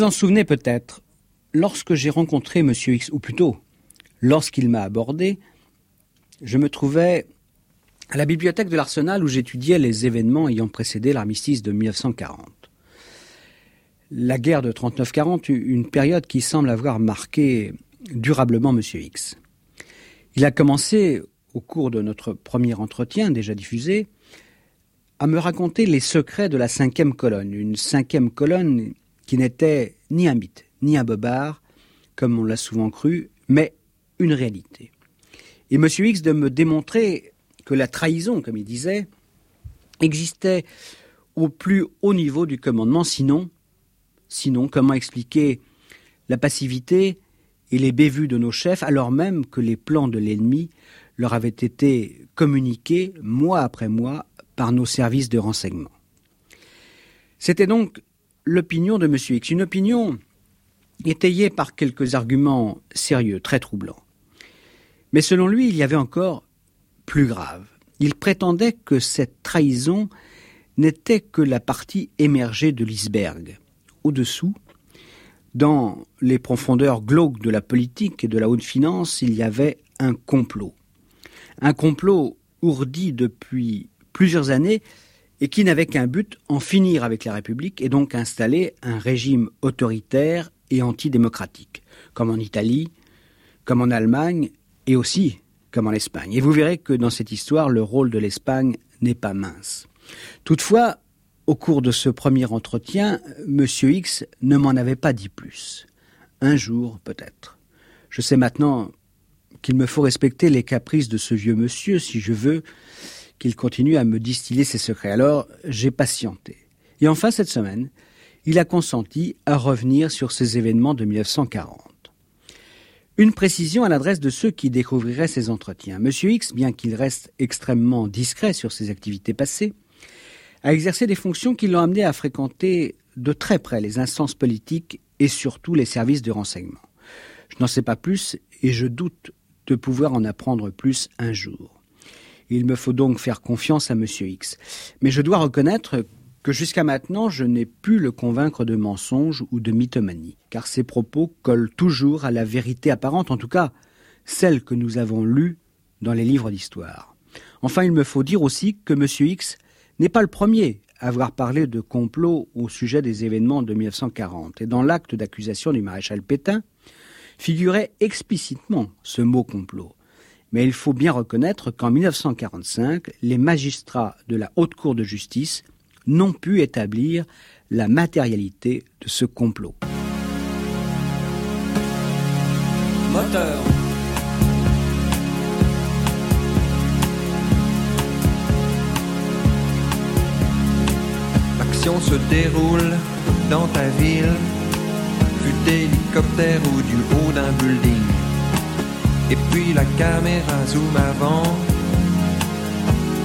vous en souvenez peut-être, lorsque j'ai rencontré M. X, ou plutôt, lorsqu'il m'a abordé, je me trouvais à la bibliothèque de l'Arsenal où j'étudiais les événements ayant précédé l'armistice de 1940. La guerre de 39-40 eut une période qui semble avoir marqué durablement M. X. Il a commencé, au cours de notre premier entretien déjà diffusé, à me raconter les secrets de la cinquième colonne, une cinquième colonne qui n'était ni un mythe, ni un bobard, comme on l'a souvent cru, mais une réalité. Et M. X de me démontrer que la trahison, comme il disait, existait au plus haut niveau du commandement, sinon, sinon, comment expliquer la passivité et les bévues de nos chefs, alors même que les plans de l'ennemi leur avaient été communiqués mois après mois par nos services de renseignement. C'était donc l'opinion de M. X, une opinion étayée par quelques arguments sérieux, très troublants. Mais selon lui, il y avait encore plus grave. Il prétendait que cette trahison n'était que la partie émergée de l'iceberg. Au-dessous, dans les profondeurs glauques de la politique et de la haute finance, il y avait un complot. Un complot ourdi depuis plusieurs années et qui n'avait qu'un but, en finir avec la République et donc installer un régime autoritaire et antidémocratique, comme en Italie, comme en Allemagne et aussi comme en Espagne. Et vous verrez que dans cette histoire, le rôle de l'Espagne n'est pas mince. Toutefois, au cours de ce premier entretien, M. X ne m'en avait pas dit plus. Un jour, peut-être. Je sais maintenant qu'il me faut respecter les caprices de ce vieux monsieur si je veux qu'il continue à me distiller ses secrets. Alors, j'ai patienté. Et enfin, cette semaine, il a consenti à revenir sur ces événements de 1940. Une précision à l'adresse de ceux qui découvriraient ces entretiens. Monsieur X, bien qu'il reste extrêmement discret sur ses activités passées, a exercé des fonctions qui l'ont amené à fréquenter de très près les instances politiques et surtout les services de renseignement. Je n'en sais pas plus et je doute de pouvoir en apprendre plus un jour. Il me faut donc faire confiance à M. X. Mais je dois reconnaître que jusqu'à maintenant je n'ai pu le convaincre de mensonge ou de mythomanie, car ses propos collent toujours à la vérité apparente, en tout cas celle que nous avons lue dans les livres d'histoire. Enfin, il me faut dire aussi que M. X n'est pas le premier à avoir parlé de complot au sujet des événements de 1940, et dans l'acte d'accusation du maréchal Pétain figurait explicitement ce mot complot. Mais il faut bien reconnaître qu'en 1945, les magistrats de la Haute Cour de justice n'ont pu établir la matérialité de ce complot. Moteur. L'action se déroule dans ta ville, fut d'hélicoptère ou du haut d'un building. Et puis la caméra zoom avant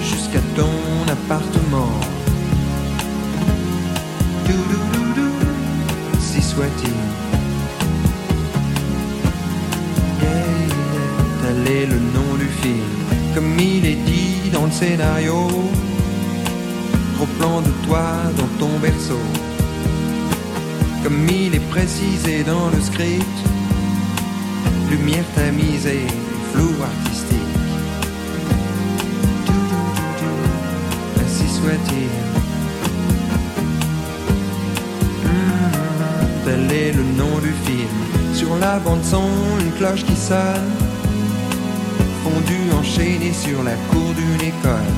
jusqu'à ton appartement. si soit-il. tel est le nom du film, comme il est dit dans le scénario. Trop plan de toi dans ton berceau, comme il est précisé dans le script. Lumière tamisée, flou artistique. Ainsi soit-il. tel est le nom du film. Sur la bande son, une cloche qui sonne, fondue enchaînée sur la cour d'une école.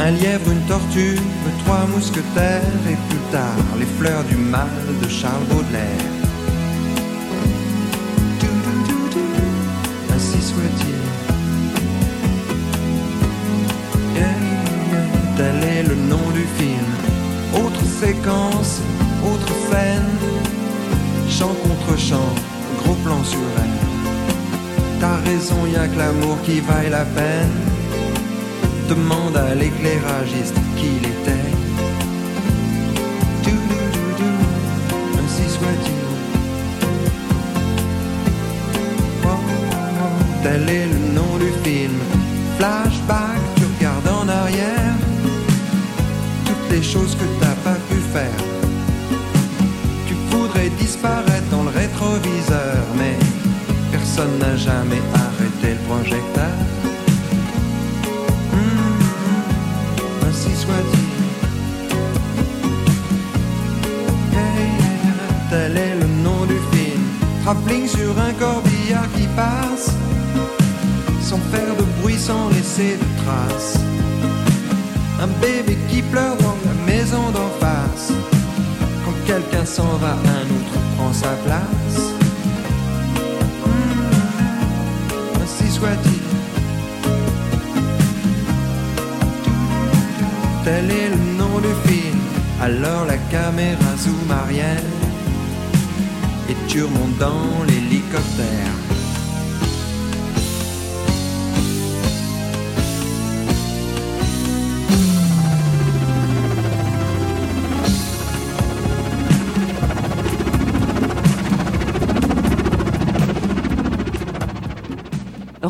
Un lièvre, une tortue, trois mousquetaires et plus tard les fleurs du mal de Charles Baudelaire. Autre scène, chant contre chant, gros plan sur elle. T'as raison, y a que l'amour qui vaille la peine. Demande à l'éclairagiste qui il Un bébé qui pleure dans la maison d'en face. Quand quelqu'un s'en va, un autre prend sa place. Mmh, ainsi soit-il. Tel est le nom du film. Alors la caméra zoom arrière et tu remontes dans l'hélicoptère.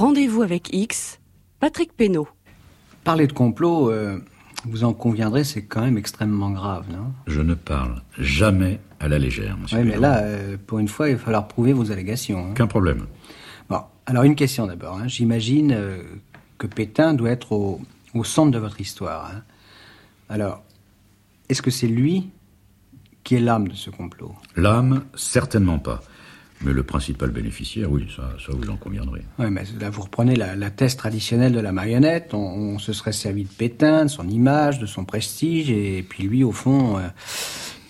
Rendez-vous avec X, Patrick Pénaud. Parler de complot, euh, vous en conviendrez, c'est quand même extrêmement grave, non? Je ne parle jamais à la légère, monsieur. Oui, mais là, euh, pour une fois, il va falloir prouver vos allégations. hein. Aucun problème. Bon, alors une question d'abord. hein. J'imagine euh, que Pétain doit être au, au centre de votre histoire. hein. Alors, est-ce que c'est lui qui est l'âme de ce complot? L'âme, certainement pas. Mais le principal bénéficiaire, oui, ça, ça vous en conviendrez. Oui, mais là, vous reprenez la, la thèse traditionnelle de la marionnette. On, on se serait servi de Pétain, de son image, de son prestige, et puis lui, au fond, euh,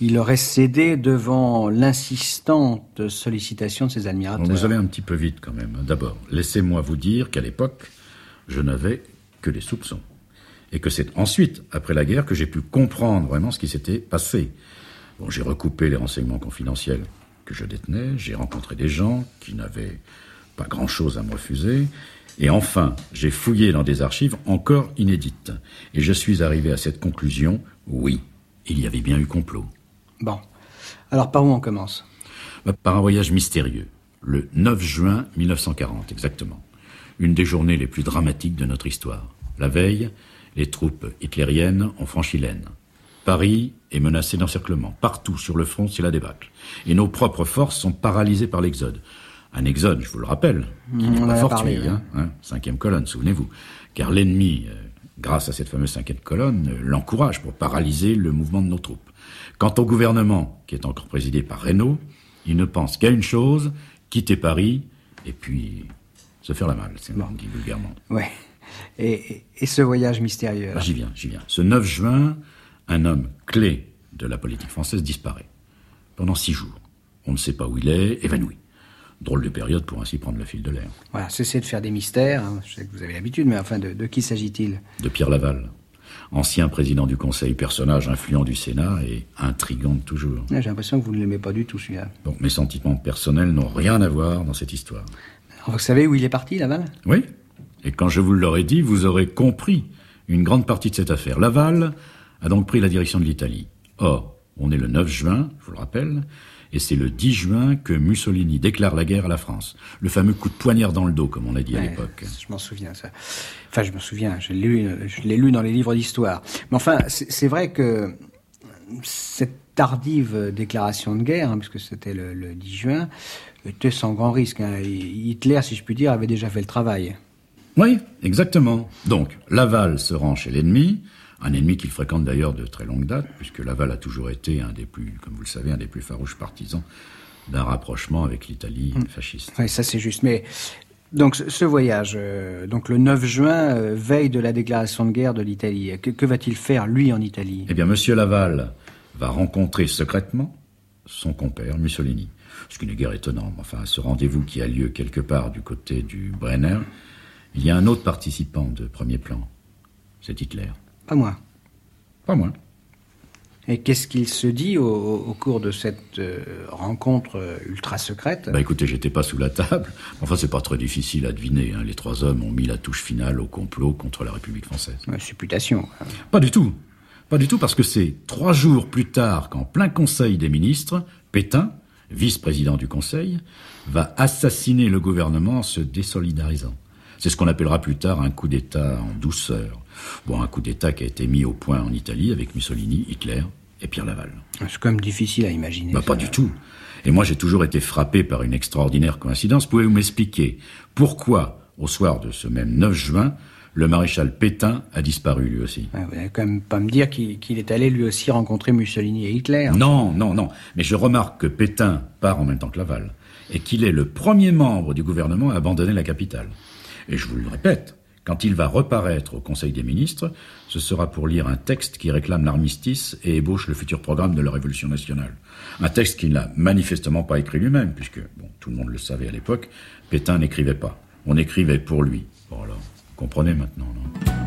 il aurait cédé devant l'insistante sollicitation de ses admirateurs. Vous allez un petit peu vite quand même. D'abord, laissez-moi vous dire qu'à l'époque, je n'avais que des soupçons. Et que c'est ensuite, après la guerre, que j'ai pu comprendre vraiment ce qui s'était passé. Bon, j'ai recoupé les renseignements confidentiels que je détenais, j'ai rencontré des gens qui n'avaient pas grand-chose à me refuser, et enfin, j'ai fouillé dans des archives encore inédites. Et je suis arrivé à cette conclusion, oui, il y avait bien eu complot. Bon. Alors, par où on commence? Bah, Par un voyage mystérieux, le 9 juin 1940 exactement. Une des journées les plus dramatiques de notre histoire. La veille, les troupes hitlériennes ont franchi l'Aisne. Paris est menacé d'encerclement. Partout sur le front, c'est la débâcle. Et nos propres forces sont paralysées par l'exode. Un exode, je vous le rappelle, qui n'est pas fortuit. hein, hein, cinquième colonne, souvenez-vous. Car l'ennemi, euh, grâce à cette fameuse cinquième colonne, euh, l'encourage pour paralyser le mouvement de nos troupes. Quant au gouvernement, qui est encore présidé par Reynaud, il ne pense qu'à une chose, quitter Paris, et puis se faire la malle, c'est dit vulgairement. Ouais. Et, et- et ce voyage mystérieux Ah, J'y viens, j'y viens. Ce 9 juin, un homme clé de la politique française disparaît. Pendant six jours. On ne sait pas où il est, évanoui. Drôle de période pour ainsi prendre le fil de l'air. Voilà, cessez de faire des mystères. hein. Je sais que vous avez l'habitude, mais enfin, de, de qui s'agit-il? De Pierre Laval, ancien président du Conseil, personnage influent du Sénat et intrigant de toujours. J'ai l'impression que vous ne l'aimez pas du tout, celui-là. Bon, mes sentiments personnels n'ont rien à voir dans cette histoire. Alors, vous savez où il est parti, Laval? Oui, et quand je vous l'aurai dit, vous aurez compris une grande partie de cette affaire. Laval a donc pris la direction de l'Italie. Or, on est le 9 juin, je vous le rappelle, et c'est le 10 juin que Mussolini déclare la guerre à la France. Le fameux coup de poignard dans le dos, comme on a dit à l'époque. Je m'en souviens, ça. Enfin, je me souviens, je l'ai lu, je l'ai lu dans les livres d'histoire. Mais enfin, c'est c'est vrai que cette tardive déclaration de guerre, hein, puisque c'était le, le 10 juin, était sans grand risque. hein. Hitler, si je puis dire, avait déjà fait le travail. Oui, exactement. Donc, Laval se rend chez l'ennemi, un ennemi qu'il fréquente d'ailleurs de très longue date, puisque Laval a toujours été un des plus, comme vous le savez, un des plus farouches partisans d'un rapprochement avec l'Italie fasciste. Oui, ça c'est juste. Mais donc ce, voyage, euh, donc le 9 juin, euh, veille de la déclaration de guerre de l'Italie, que, que va-t-il faire lui en Italie? Eh bien, Monsieur Laval va rencontrer secrètement son compère Mussolini. Ce qui n'est guère étonnant. mais Enfin, à ce rendez-vous qui a lieu quelque part du côté du Brenner, il y a un autre participant de premier plan. C'est Hitler. Pas moi. Pas moi. Et qu'est-ce qu'il se dit au, au cours de cette euh, rencontre euh, ultra secrète? Bah écoutez, j'étais pas sous la table. Enfin, c'est pas très difficile à deviner. hein. Les trois hommes ont mis la touche finale au complot contre la République française. Supputation. Pas du tout. Pas du tout, parce que c'est trois jours plus tard qu'en plein Conseil des ministres, Pétain, vice-président du Conseil, va assassiner le gouvernement en se désolidarisant. C'est ce qu'on appellera plus tard un coup d'État en douceur. Bon, un coup d'État qui a été mis au point en Italie avec Mussolini, Hitler et Pierre Laval. C'est quand même difficile à imaginer. Bah, pas du tout. Et moi, j'ai toujours été frappé par une extraordinaire coïncidence. Pouvez-vous m'expliquer pourquoi, au soir de ce même 9 juin, le maréchal Pétain a disparu lui aussi? Ouais, vous n'allez quand même pas me dire qu'il est allé lui aussi rencontrer Mussolini et Hitler. Non, non, non. Mais je remarque que Pétain part en même temps que Laval et qu'il est le premier membre du gouvernement à abandonner la capitale. Et je vous le répète, quand il va reparaître au Conseil des ministres, ce sera pour lire un texte qui réclame l'armistice et ébauche le futur programme de la Révolution nationale. Un texte qu'il n'a manifestement pas écrit lui-même, puisque, bon, tout le monde le savait à l'époque, Pétain n'écrivait pas. On écrivait pour lui. Voilà. Comprenez maintenant, non?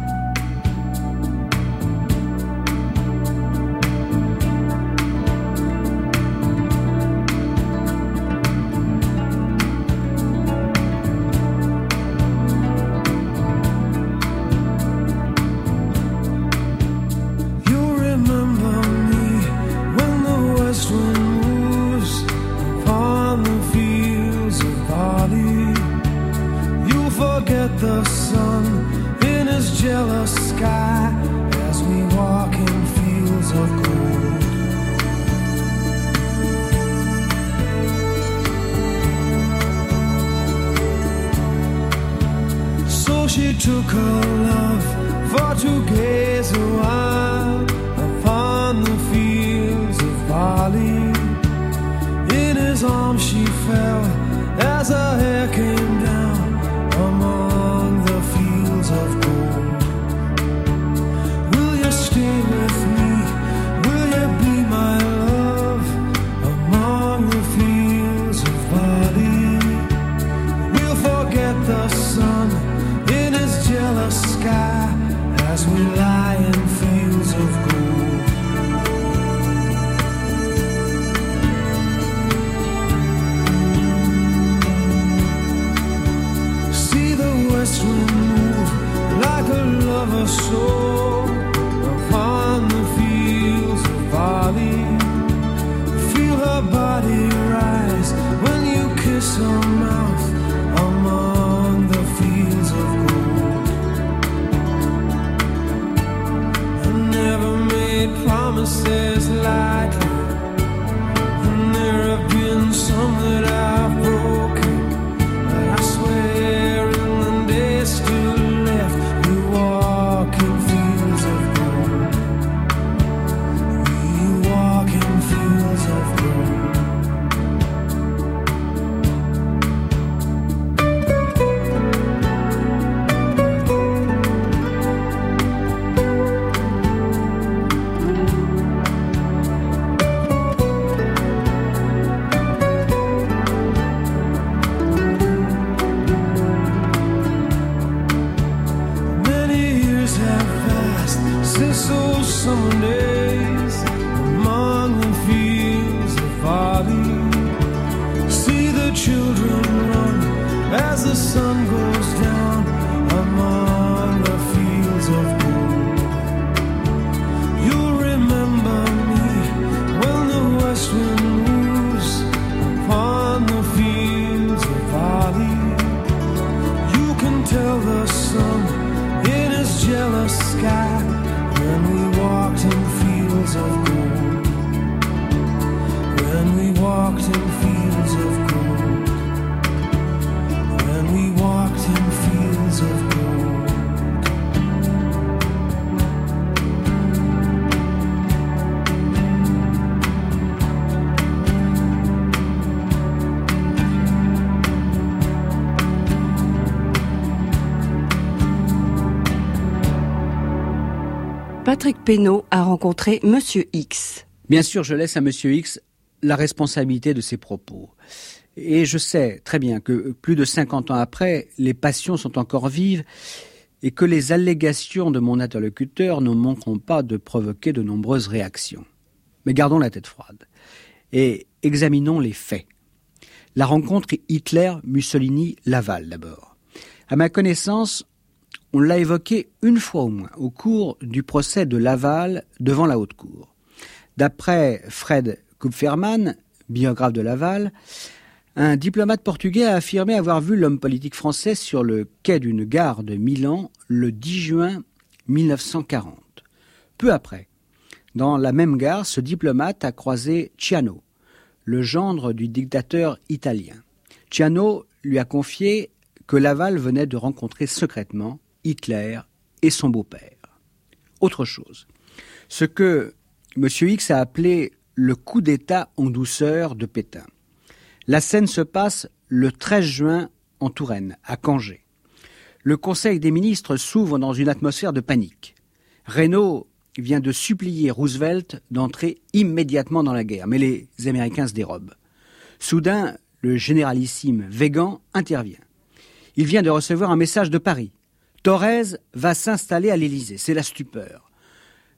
A rencontré Monsieur X. Bien sûr, je laisse à Monsieur X la responsabilité de ses propos. Et je sais très bien que plus de 50 ans après, les passions sont encore vives et que les allégations de mon interlocuteur ne manqueront pas de provoquer de nombreuses réactions. Mais gardons la tête froide et examinons les faits. La rencontre Hitler-Mussolini-Laval d'abord. À ma connaissance, on l'a évoqué une fois au moins au cours du procès de Laval devant la Haute Cour. D'après Fred Kupferman, biographe de Laval, un diplomate portugais a affirmé avoir vu l'homme politique français sur le quai d'une gare de Milan le 10 juin 1940. Peu après, Dans la même gare, ce diplomate a croisé Ciano, le gendre du dictateur italien. Ciano lui a confié que Laval venait de rencontrer secrètement Hitler et son beau-père. Autre chose, ce que M. X a appelé le coup d'État en douceur de Pétain. La scène se passe le 13 juin en Touraine, à Cangé. Le Conseil des ministres s'ouvre dans une atmosphère de panique. Renault vient de supplier Roosevelt d'entrer immédiatement dans la guerre, mais les Américains se dérobent. Soudain, le généralissime Végan intervient. Il vient de recevoir un message de Paris. Thorez va s'installer à l'Élysée. C'est la stupeur.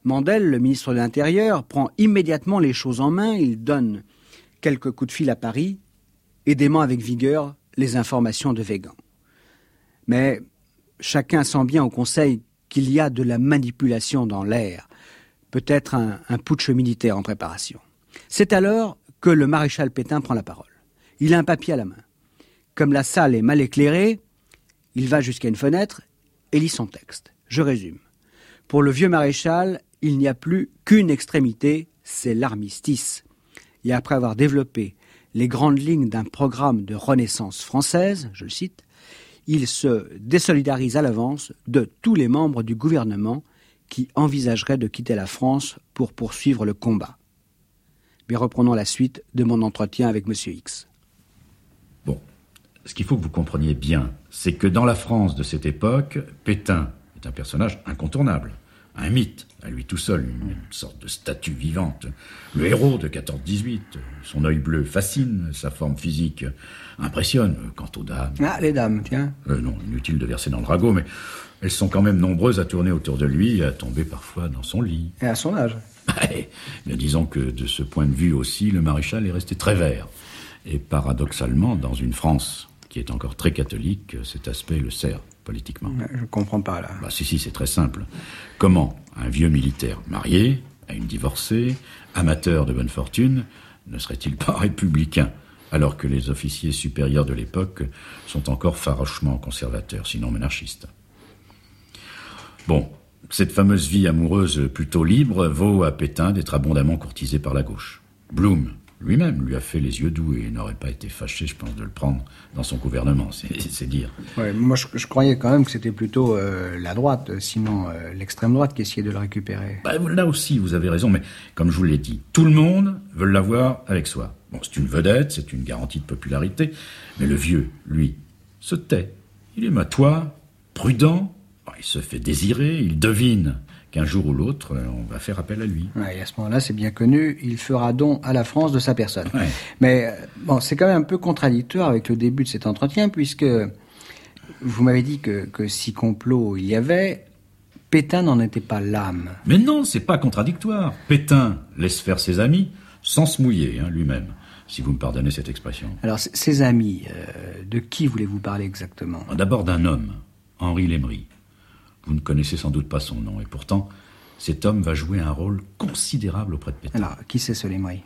Mandel, le ministre de l'Intérieur, prend immédiatement les choses en main. Il donne quelques coups de fil à Paris et dément avec vigueur les informations de Végan. Mais chacun sent bien au Conseil qu'il y a de la manipulation dans l'air, peut-être un, un putsch militaire en préparation. C'est alors que le maréchal Pétain prend la parole. Il a un papier à la main. Comme la salle est mal éclairée, il va jusqu'à une fenêtre et lit son texte. Je résume. Pour le vieux maréchal, il n'y a plus qu'une extrémité, c'est l'armistice. Et après avoir développé les grandes lignes d'un programme de renaissance française, je le cite, il se désolidarise à l'avance de tous les membres du gouvernement qui envisageraient de quitter la France pour poursuivre le combat. Mais reprenons la suite de mon entretien avec M. X. Bon, ce qu'il faut que vous compreniez bien, c'est que dans la France de cette époque, Pétain est un personnage incontournable, un mythe, à lui tout seul, une sorte de statue vivante. Le héros de 14-18, son œil bleu fascine, sa forme physique impressionne. Quant aux dames... Ah, les dames, tiens. Euh, non, inutile de verser dans le ragot, mais elles sont quand même nombreuses à tourner autour de lui et à tomber parfois dans son lit. Et à son âge Mais disons que de ce point de vue aussi, le maréchal est resté très vert. Et paradoxalement, dans une France qui est encore très catholique, cet aspect le sert politiquement. Je comprends pas là. Bah si, si, c'est très simple. Comment un vieux militaire marié à une divorcée, amateur de bonne fortune, ne serait-il pas républicain alors que les officiers supérieurs de l'époque sont encore farouchement conservateurs, sinon monarchistes? Bon, cette fameuse vie amoureuse plutôt libre vaut à Pétain d'être abondamment courtisé par la gauche. Bloom, lui-même lui a fait les yeux doux et n'aurait pas été fâché, je pense, de le prendre dans son gouvernement, c'est dire. Ouais, moi, je, je, croyais quand même que c'était plutôt euh, la droite, sinon euh, l'extrême droite qui essayait de le récupérer. Bah, là aussi, vous avez raison, mais comme je vous l'ai dit, tout le monde veut l'avoir avec soi. Bon, c'est une vedette, c'est une garantie de popularité, mais le vieux, lui, se tait. Il est matois, prudent, il se fait désirer, il devine qu'un jour ou l'autre, euh, on va faire appel à lui. Ouais, et à ce moment-là, c'est bien connu, il fera don à la France de sa personne. Ouais. Mais euh, bon, c'est quand même un peu contradictoire avec le début de cet entretien, puisque vous m'avez dit que, que si complot il y avait, Pétain n'en était pas l'âme. Mais non, c'est pas contradictoire. Pétain laisse faire ses amis sans se mouiller hein, lui-même, si vous me pardonnez cette expression. Alors, ses amis, euh, de qui voulez-vous parler exactement? D'abord d'un homme, Henri Lémery. Vous ne connaissez sans doute pas son nom, et pourtant, cet homme va jouer un rôle considérable auprès de Pétain. Alors, qui c'est ce Lémery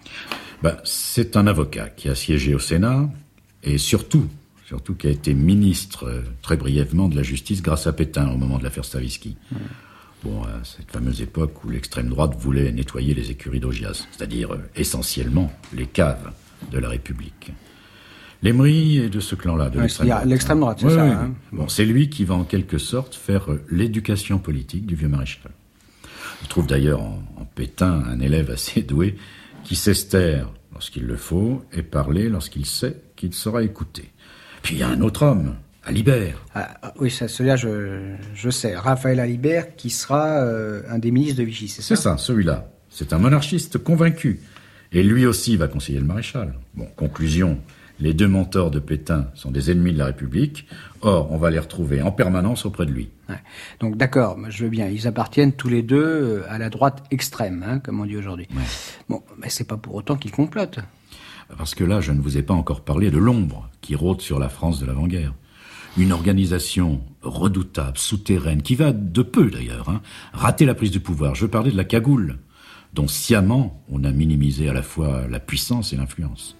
ben, C'est un avocat qui a siégé au Sénat, et surtout, surtout qui a été ministre euh, très brièvement de la justice grâce à Pétain au moment de l'affaire Stavisky. Mmh. Bon, à cette fameuse époque où l'extrême droite voulait nettoyer les écuries d'Augias, c'est-à-dire euh, essentiellement les caves de la République. L'Emery est de ce clan-là, de ouais, l'extrême droite. L'extrême droite, c'est Oui, ça. oui. Hein Bon, c'est lui qui va en quelque sorte faire euh, l'éducation politique du vieux maréchal. Il trouve d'ailleurs en, en Pétain un élève assez doué qui sait se taire lorsqu'il le faut et parler lorsqu'il sait qu'il sera écouté. Puis il y a un autre homme, Alibert. Ah, oui, ça, celui-là, je, je sais. Raphaël Alibert, qui sera euh, un des ministres de Vichy, c'est ça? C'est ça, celui-là. C'est un monarchiste convaincu. Et lui aussi va conseiller le maréchal. Bon, conclusion, les deux mentors de Pétain sont des ennemis de la République. Or, on va les retrouver en permanence auprès de lui. Ouais. Donc d'accord, je veux bien. Ils appartiennent tous les deux euh, à la droite extrême, hein, comme on dit aujourd'hui. Ouais. Bon, mais c'est pas pour autant qu'ils complotent. Parce que là, je ne vous ai pas encore parlé de l'ombre qui rôde sur la France de l'avant-guerre. Une organisation redoutable, souterraine, qui va de peu d'ailleurs, hein, rater la prise du pouvoir. Je parlais de la cagoule, dont sciemment on a minimisé à la fois la puissance et l'influence.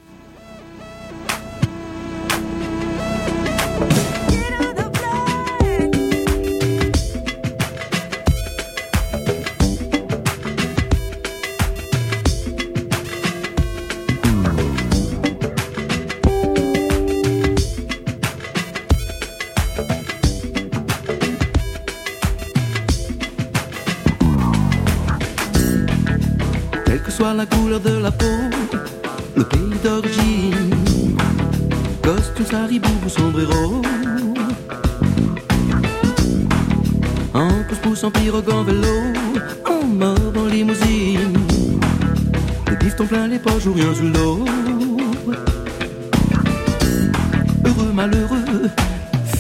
Costume, saribou ou sombrero. En pousse-pousse, en pirogue, en vélo, en mort en limousine, les pistons plein les poches ou rien sous l'eau. Heureux, malheureux,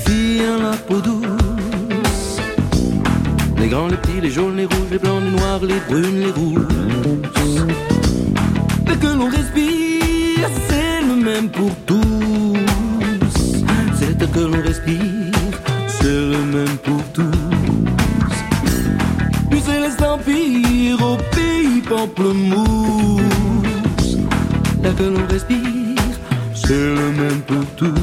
fille à la peau douce. Les grands, les petits, les jaunes, les rouges, les blancs, les noirs, les brunes, les rousses. Dès que l'on respire, c'est le même pour tous. Que l'on respire, c'est le même pour tous. Du céleste empire au pays pamplemousse. Dès que l'on respire, c'est le même pour tous.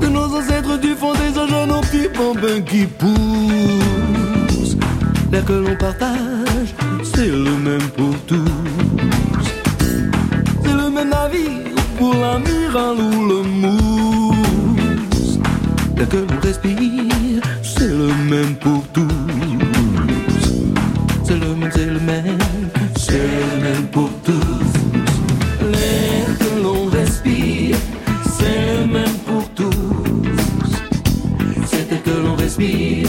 De nos ancêtres du fond des âges, nos petits bambins qui poussent. L'air que l'on partage, c'est le même pour tous. C'est le même navire pour l'amiral ou le mousse. L'air que l'on respire, c'est le même pour tous. C'est le même, c'est le même, c'est le même pour tous. L'air que l'on respire, c'est le même pour tous. C'est que l'on respire,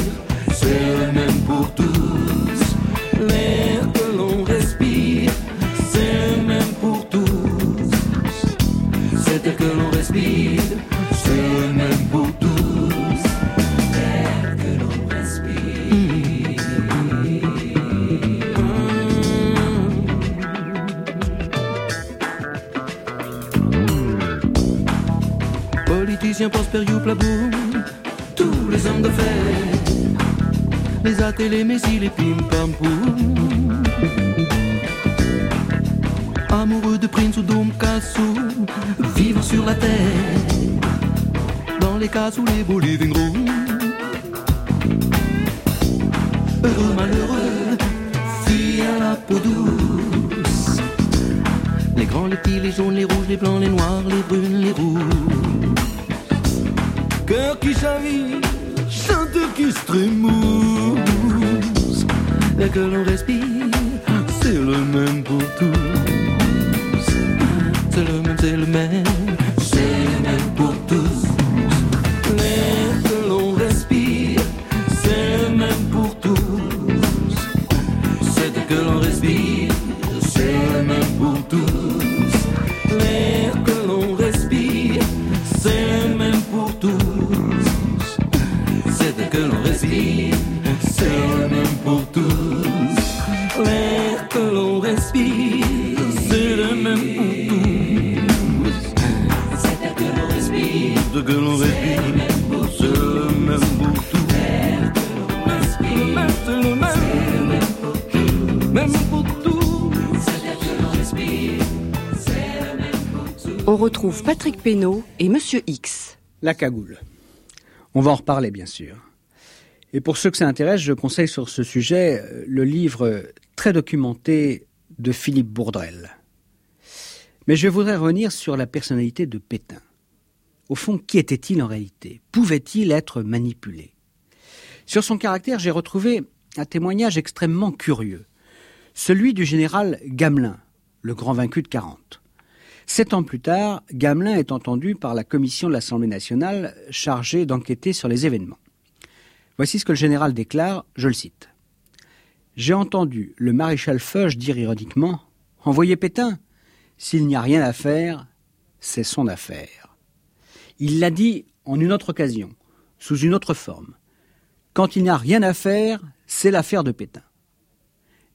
pour tous. C'est le même, retrouve Patrick Pénaud et Monsieur X. La cagoule. On va en reparler, bien sûr. Et pour ceux que ça intéresse, je conseille sur ce sujet euh, le livre très documenté de Philippe Bourdrel. Mais je voudrais revenir sur la personnalité de Pétain. Au fond, qui était-il en réalité? Pouvait-il être manipulé? Sur son caractère, j'ai retrouvé un témoignage extrêmement curieux, celui du général Gamelin, le grand vaincu de 40. Sept ans plus tard, Gamelin est entendu par la commission de l'Assemblée nationale chargée d'enquêter sur les événements. Voici ce que le général déclare, je le cite. J'ai entendu le maréchal Foch dire ironiquement Envoyez Pétain, s'il n'y a rien à faire, c'est son affaire. Il l'a dit en une autre occasion, sous une autre forme. Quand il n'y a rien à faire, c'est l'affaire de Pétain.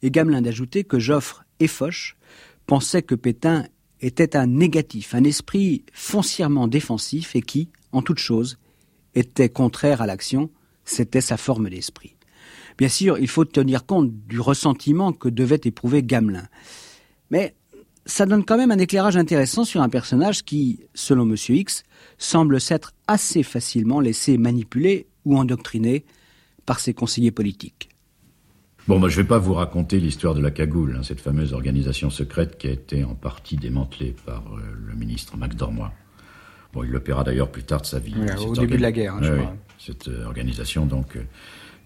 Et Gamelin d'ajouter que Joffre et Foch pensaient que Pétain était un négatif, un esprit foncièrement défensif et qui, en toute chose, était contraire à l'action, c'était sa forme d'esprit. Bien sûr, il faut tenir compte du ressentiment que devait éprouver Gamelin. Mais ça donne quand même un éclairage intéressant sur un personnage qui, selon M. X, semble s'être assez facilement laissé manipuler ou endoctriner par ses conseillers politiques. Bon, je ne vais pas vous raconter l'histoire de la cagoule, hein, cette fameuse organisation secrète qui a été en partie démantelée par euh, le ministre MacDormois. Bon, il le paiera d'ailleurs plus tard de sa vie. Cette au début de la guerre, hein, je Oui, crois. oui. Cette euh, organisation, donc, euh,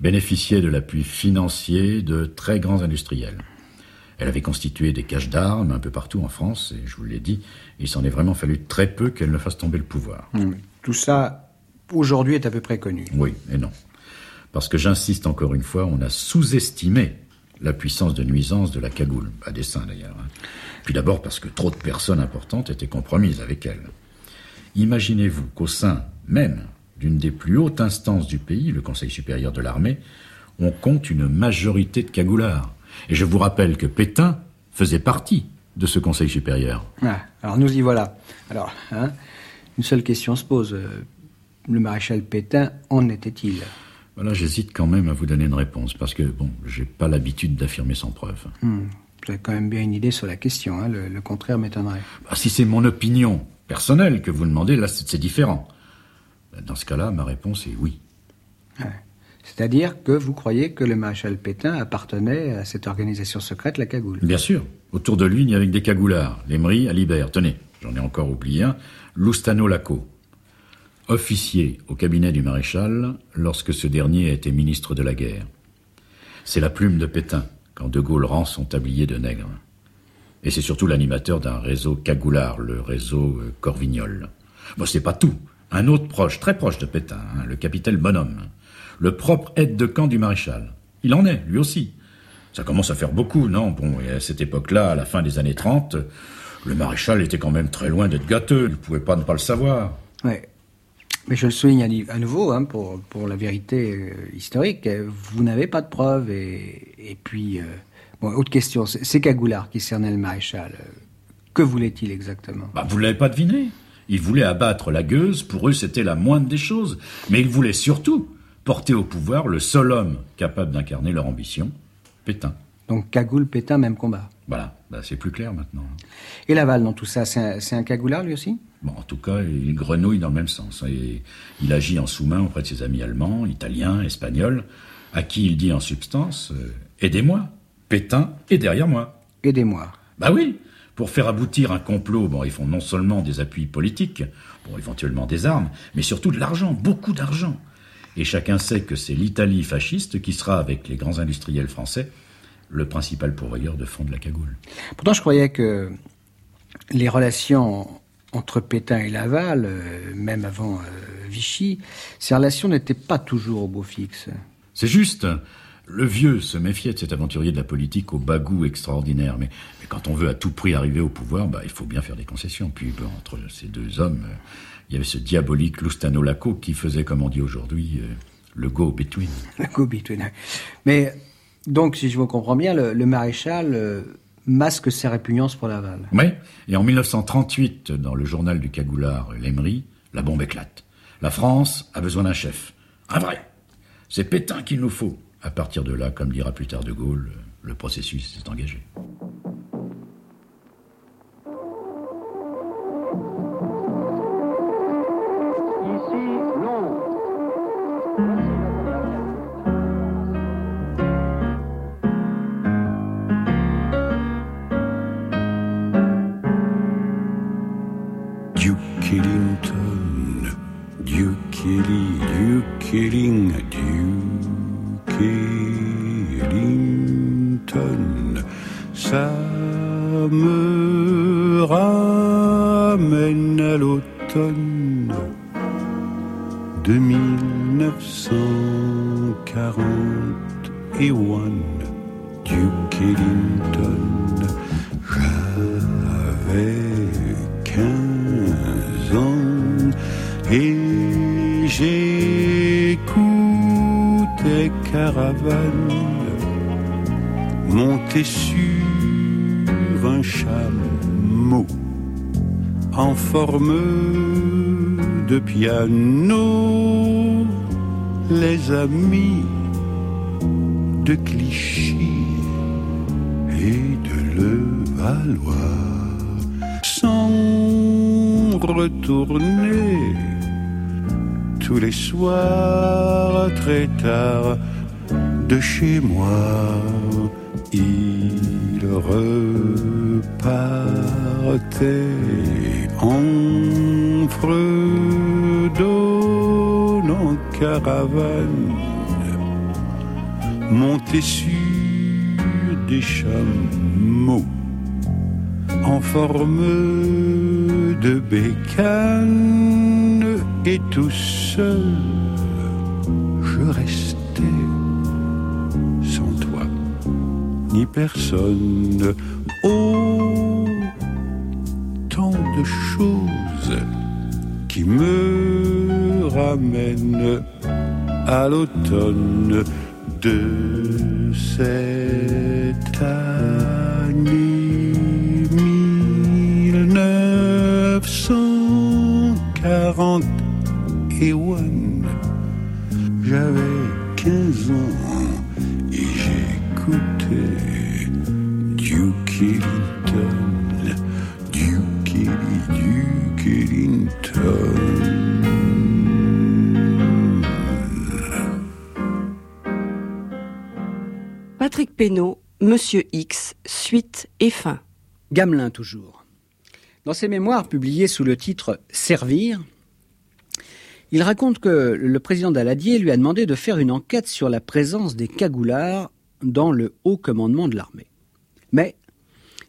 bénéficiait de l'appui financier de très grands industriels. Elle avait constitué des caches d'armes un peu partout en France, et je vous l'ai dit, il s'en est vraiment fallu très peu qu'elle ne fasse tomber le pouvoir. Tout ça, aujourd'hui, est à peu près connu. Oui et non. Parce que j'insiste encore une fois, on a sous-estimé la puissance de nuisance de la cagoule, à dessein d'ailleurs. hein. Puis d'abord parce que trop de personnes importantes étaient compromises avec elle. Imaginez-vous qu'au sein même d'une des plus hautes instances du pays, le Conseil supérieur de l'armée, on compte une majorité de cagoulards. Et je vous rappelle que Pétain faisait partie de ce Conseil supérieur. Ah, alors nous y voilà. Alors, hein, une seule question se pose. Euh, Le maréchal Pétain, en était-il? Voilà, j'hésite quand même à vous donner une réponse, parce que, bon, j'ai pas l'habitude d'affirmer sans preuve. Hum, Vous avez quand même bien une idée sur la question. hein, Le, le contraire m'étonnerait. Ah, si c'est mon opinion personnelle que vous demandez, là, c'est c'est différent. Dans ce cas-là, ma réponse est oui. C'est-à-dire que vous croyez que le maréchal Pétain appartenait à cette organisation secrète, la Cagoule Bien sûr. Autour de lui, il n'y avait que des cagoulards. L'Emery, Alibert. Tenez, j'en ai encore oublié un. Loustano Laco. Officier au cabinet du maréchal lorsque ce dernier a été ministre de la guerre. C'est la plume de Pétain quand De Gaulle rend son tablier de nègre. Et c'est surtout l'animateur d'un réseau cagoulard, le réseau euh, Corvignol. Bon, c'est pas tout. Un autre proche, très proche de Pétain, hein, le capitaine Bonhomme, le propre aide de camp du maréchal. Il en est, lui aussi. Ça commence à faire beaucoup, non? Bon, et à cette époque-là, à la fin des années 30, le maréchal était quand même très loin d'être gâteux. Il ne pouvait pas ne pas le savoir. Ouais. Mais je le souligne à, nouveau, hein, pour, pour la vérité euh, historique, euh, vous n'avez pas de preuves. Et, et puis, euh, bon, autre question, c'est Cagoulard qui cernaient le maréchal. Que voulait-il exactement? Bah, vous ne l'avez pas deviné. Il voulait abattre la gueuse, pour eux c'était la moindre des choses. Mais il voulait surtout porter au pouvoir le seul homme capable d'incarner leur ambition, Pétain. Donc Cagoule, Pétain, même combat? Voilà, bah, c'est plus clair maintenant. Et Laval, dans tout ça, c'est un, un Cagoulard lui aussi? Bon, en tout cas, il grenouille dans le même sens. Et il agit en sous-main auprès de ses amis allemands, italiens, espagnols, à qui il dit en substance euh, Aidez-moi, Pétain est derrière moi. Aidez-moi. Bah oui, pour faire aboutir un complot, bon, ils font non seulement des appuis politiques, bon, éventuellement des armes, mais surtout de l'argent, beaucoup d'argent. Et chacun sait que c'est l'Italie fasciste qui sera, avec les grands industriels français, le principal pourvoyeur de fonds de la cagoule. Pourtant, je croyais que les relations entre Pétain et Laval, euh, même avant euh, Vichy, ces relations n'étaient pas toujours au beau fixe. C'est juste. Le vieux se méfiait de cet aventurier de la politique au bagou extraordinaire. Mais, mais quand on veut à tout prix arriver au pouvoir, bah, il faut bien faire des concessions. Puis entre ces deux hommes, euh, il y avait ce diabolique Lustano Laco qui faisait, comme on dit aujourd'hui, le go-between. Le go-between. Mais donc, si je vous comprends bien, le, maréchal euh, masque ses répugnances pour Laval. Oui, et en 1938, dans le journal du cagoulard L'Emery, la bombe éclate. La France a besoin d'un chef. Un vrai. C'est Pétain qu'il nous faut. À partir de là, comme dira plus tard De Gaulle, le processus s'est engagé. Duke Ellie, Duke Elling, Duke Ellington, ça me ramène à l'automne de 1941. Duke Ellington, Caravane monter sur un chameau en forme de piano. Les amis de Clichy et de Levallois sans retourner tous les soirs très tard de chez moi. Il repartait en fredonnant caravane monté sur des chameaux en forme de bécane et tout seul ni personne. Oh, tant de choses qui me ramènent à l'automne de cette année 1941. J'avais Pénaud, Monsieur X, suite et fin. Gamelin toujours. Dans ses mémoires publiés sous le titre Servir, il raconte que le président Daladier lui a demandé de faire une enquête sur la présence des cagoulards dans le haut commandement de l'armée. Mais,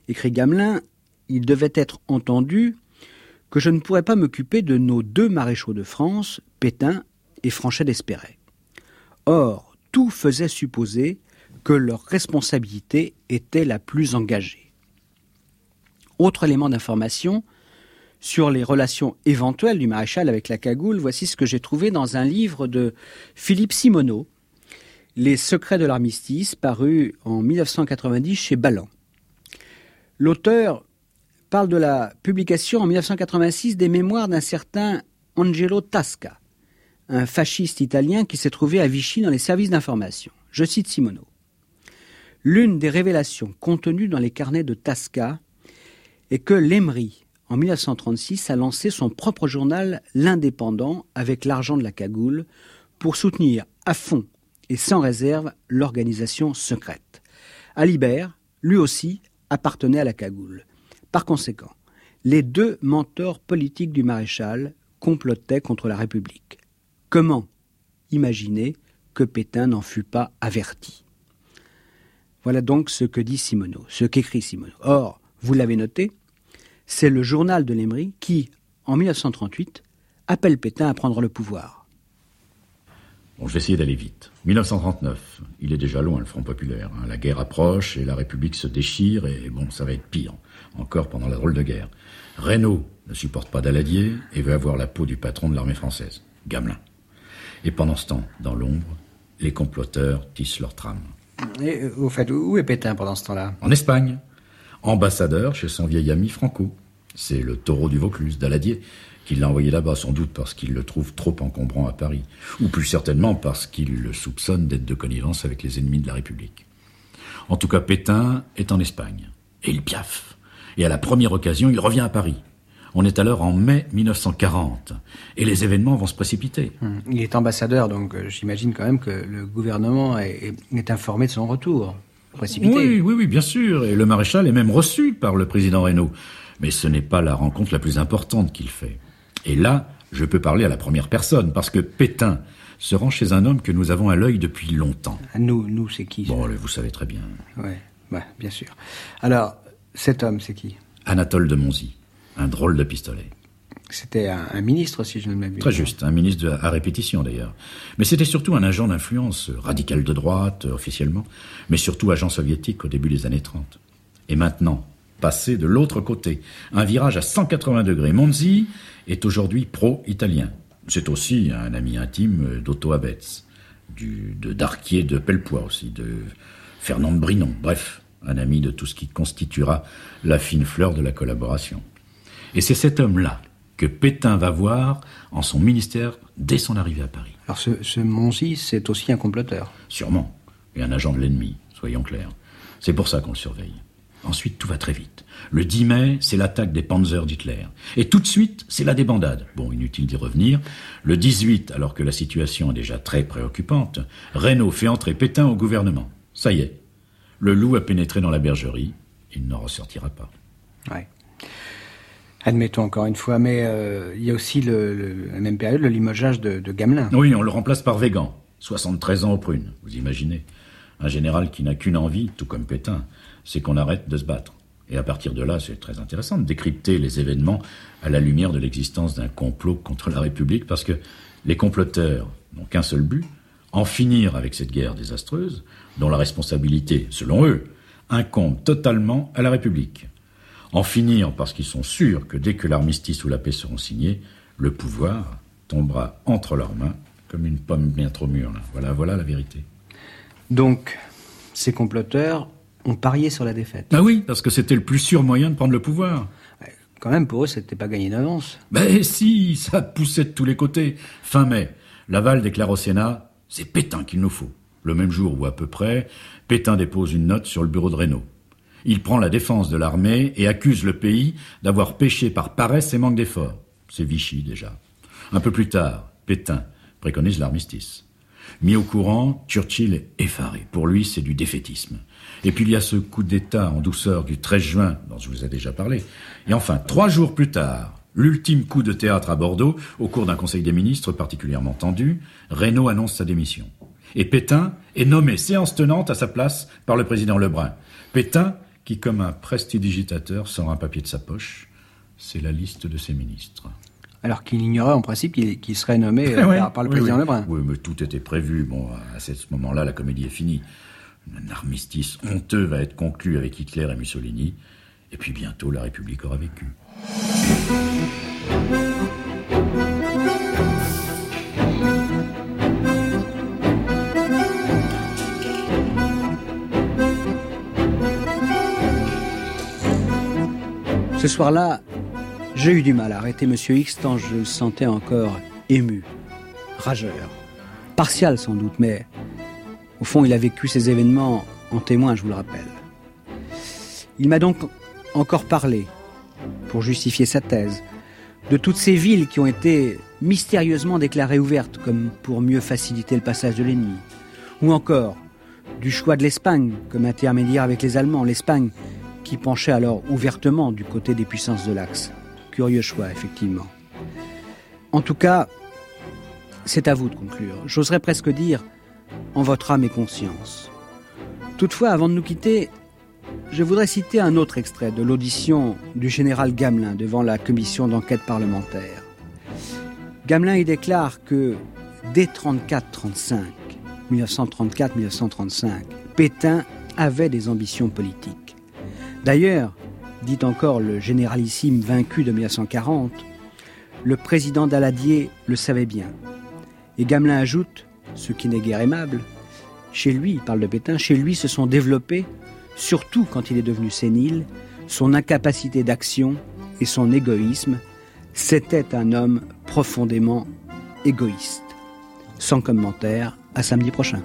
écrit Gamelin, il devait être entendu que je ne pourrais pas m'occuper de nos deux maréchaux de France, Pétain et Franchet d'Espéret. Or, tout faisait supposer que leur responsabilité était la plus engagée. Autre élément d'information sur les relations éventuelles du maréchal avec la cagoule, voici ce que j'ai trouvé dans un livre de Philippe Simoneau, Les secrets de l'armistice, paru en 1990 chez Ballan. L'auteur parle de la publication en 1986 des mémoires d'un certain Angelo Tasca, un fasciste italien qui s'est trouvé à Vichy dans les services d'information. Je cite Simoneau. L'une des révélations contenues dans les carnets de Tasca est que l'Emery, en 1936, a lancé son propre journal L'Indépendant avec l'argent de la cagoule pour soutenir à fond et sans réserve l'organisation secrète. Alibert, lui aussi, appartenait à la cagoule. Par conséquent, les deux mentors politiques du maréchal complotaient contre la République. Comment imaginer que Pétain n'en fut pas averti? Voilà donc ce que dit Simoneau, ce qu'écrit Simoneau. Or, vous l'avez noté, c'est le journal de l'Emery qui, en 1938, appelle Pétain à prendre le pouvoir. Bon, je vais essayer d'aller vite. 1939, il est déjà loin le Front Populaire. hein. La guerre approche et la République se déchire et bon, ça va être pire. Encore pendant la drôle de guerre. Reynaud ne supporte pas Daladier et veut avoir la peau du patron de l'armée française, Gamelin. Et pendant ce temps, dans l'ombre, les comploteurs tissent leur trame. Et, euh, au fait, où est Pétain pendant ce temps-là? En Espagne, ambassadeur chez son vieil ami Franco. C'est le taureau du Vaucluse, Daladier, qui l'a envoyé là-bas, sans doute parce qu'il le trouve trop encombrant à Paris, ou plus certainement parce qu'il le soupçonne d'être de connivence avec les ennemis de la République. En tout cas, Pétain est en Espagne, et il piaffe. Et à la première occasion, il revient à Paris. On est alors en mai 1940, et les événements vont se précipiter. Hum, Il est ambassadeur, donc euh, j'imagine quand même que le gouvernement est, informé de son retour. Précipité. Oui, oui, oui, bien sûr. Et le maréchal est même reçu par le président Reynaud. Mais ce n'est pas la rencontre la plus importante qu'il fait. Et là, je peux parler à la première personne, parce que Pétain se rend chez un homme que nous avons à l'œil depuis longtemps. Ah, Nous, nous c'est qui Bon, vous savez très bien. Ouais, ouais, bien sûr. Alors, cet homme, c'est qui? Anatole de Monzy, un drôle de pistolet. C'était un, un ministre, si je ne m'abuse. Très juste, un ministre de- à répétition d'ailleurs. Mais c'était surtout un agent d'influence, radical de droite, euh, officiellement, mais surtout agent soviétique au début des années 30. Et maintenant, passé de l'autre côté, un virage à 180 degrés. Monzi est aujourd'hui pro-italien. C'est aussi un ami intime d'Otto Abetz, du, de Darquier de Pellepoix aussi, de Fernand Brinon. Bref, un ami de tout ce qui constituera la fine fleur de la collaboration. Et c'est cet homme-là que Pétain va voir en son ministère dès son arrivée à Paris. Alors, ce, ce Monzy, c'est aussi un comploteur. Sûrement. Et un agent de l'ennemi, soyons clairs. C'est pour ça qu'on le surveille. Ensuite, tout va très vite. Le 10 mai, c'est l'attaque des Panzers d'Hitler. Et tout de suite, c'est la débandade. Bon, inutile d'y revenir. Le 18, alors que la situation est déjà très préoccupante, Reynaud fait entrer Pétain au gouvernement. Ça y est. Le loup a pénétré dans la bergerie. Il n'en ressortira pas. Ouais. Admettons encore une fois, mais euh, il y a aussi le, même période le limogeage de, de Gamelin. Oui, on le remplace par Végan, 73 ans aux prunes, vous imaginez. Un général qui n'a qu'une envie, tout comme Pétain, c'est qu'on arrête de se battre. Et à partir de là, c'est très intéressant de décrypter les événements à la lumière de l'existence d'un complot contre la République, parce que les comploteurs n'ont qu'un seul but, en finir avec cette guerre désastreuse, dont la responsabilité, selon eux, incombe totalement à la République. En finir parce qu'ils sont sûrs que dès que l'armistice ou la paix seront signés, le pouvoir tombera entre leurs mains comme une pomme bien trop mûre. Voilà, voilà la vérité. Donc, ces comploteurs ont parié sur la défaite. Ah oui, parce que c'était le plus sûr moyen de prendre le pouvoir. Quand même, pour eux, c'était pas gagné d'avance. Ben si, ça poussait de tous les côtés. Fin mai, Laval déclare au Sénat, c'est Pétain qu'il nous faut. Le même jour ou à peu près, Pétain dépose une note sur le bureau de Renault. Il prend la défense de l'armée et accuse le pays d'avoir péché par paresse et manque d'effort. C'est Vichy déjà. Un peu plus tard, Pétain préconise l'armistice. Mis au courant, Churchill est effaré. Pour lui, c'est du défaitisme. Et puis il y a ce coup d'État en douceur du 13 juin, dont je vous ai déjà parlé. Et enfin, trois jours plus tard, l'ultime coup de théâtre à Bordeaux, au cours d'un conseil des ministres particulièrement tendu, Reynaud annonce sa démission. Et Pétain est nommé séance tenante à sa place par le président Lebrun. Pétain, qui comme un prestidigitateur sort un papier de sa poche, c'est la liste de ses ministres. Alors qu'il ignorait en principe qu'il serait nommé euh, Oui, par, par le oui, président oui. Lebrun. Oui, mais tout était prévu. Bon, à ce moment-là, la comédie est finie. Un armistice honteux va être conclu avec Hitler et Mussolini. Et puis bientôt, la République aura vécu. Ce soir-là, j'ai eu du mal à arrêter Monsieur X tant je le sentais encore ému, rageur. Partial sans doute, mais au fond, il a vécu ces événements en témoin, je vous le rappelle. Il m'a donc encore parlé, pour justifier sa thèse, de toutes ces villes qui ont été mystérieusement déclarées ouvertes, comme pour mieux faciliter le passage de l'ennemi. Ou encore du choix de l'Espagne comme intermédiaire avec les Allemands, l'Espagne qui penchait alors ouvertement du côté des puissances de l'Axe. Curieux choix, effectivement. En tout cas, c'est à vous de conclure. J'oserais presque dire en votre âme et conscience. Toutefois, avant de nous quitter, je voudrais citer un autre extrait de l'audition du général Gamelin devant la commission d'enquête parlementaire. Gamelin y déclare que dès 34-35, 1934-1935, Pétain avait des ambitions politiques. D'ailleurs, dit encore le généralissime vaincu de 1940, le président Daladier le savait bien. Et Gamelin ajoute, ce qui n'est guère aimable, chez lui, il parle de Pétain, chez lui se sont développés, surtout quand il est devenu sénile, son incapacité d'action et son égoïsme. C'était un homme profondément égoïste. Sans commentaire, à samedi prochain.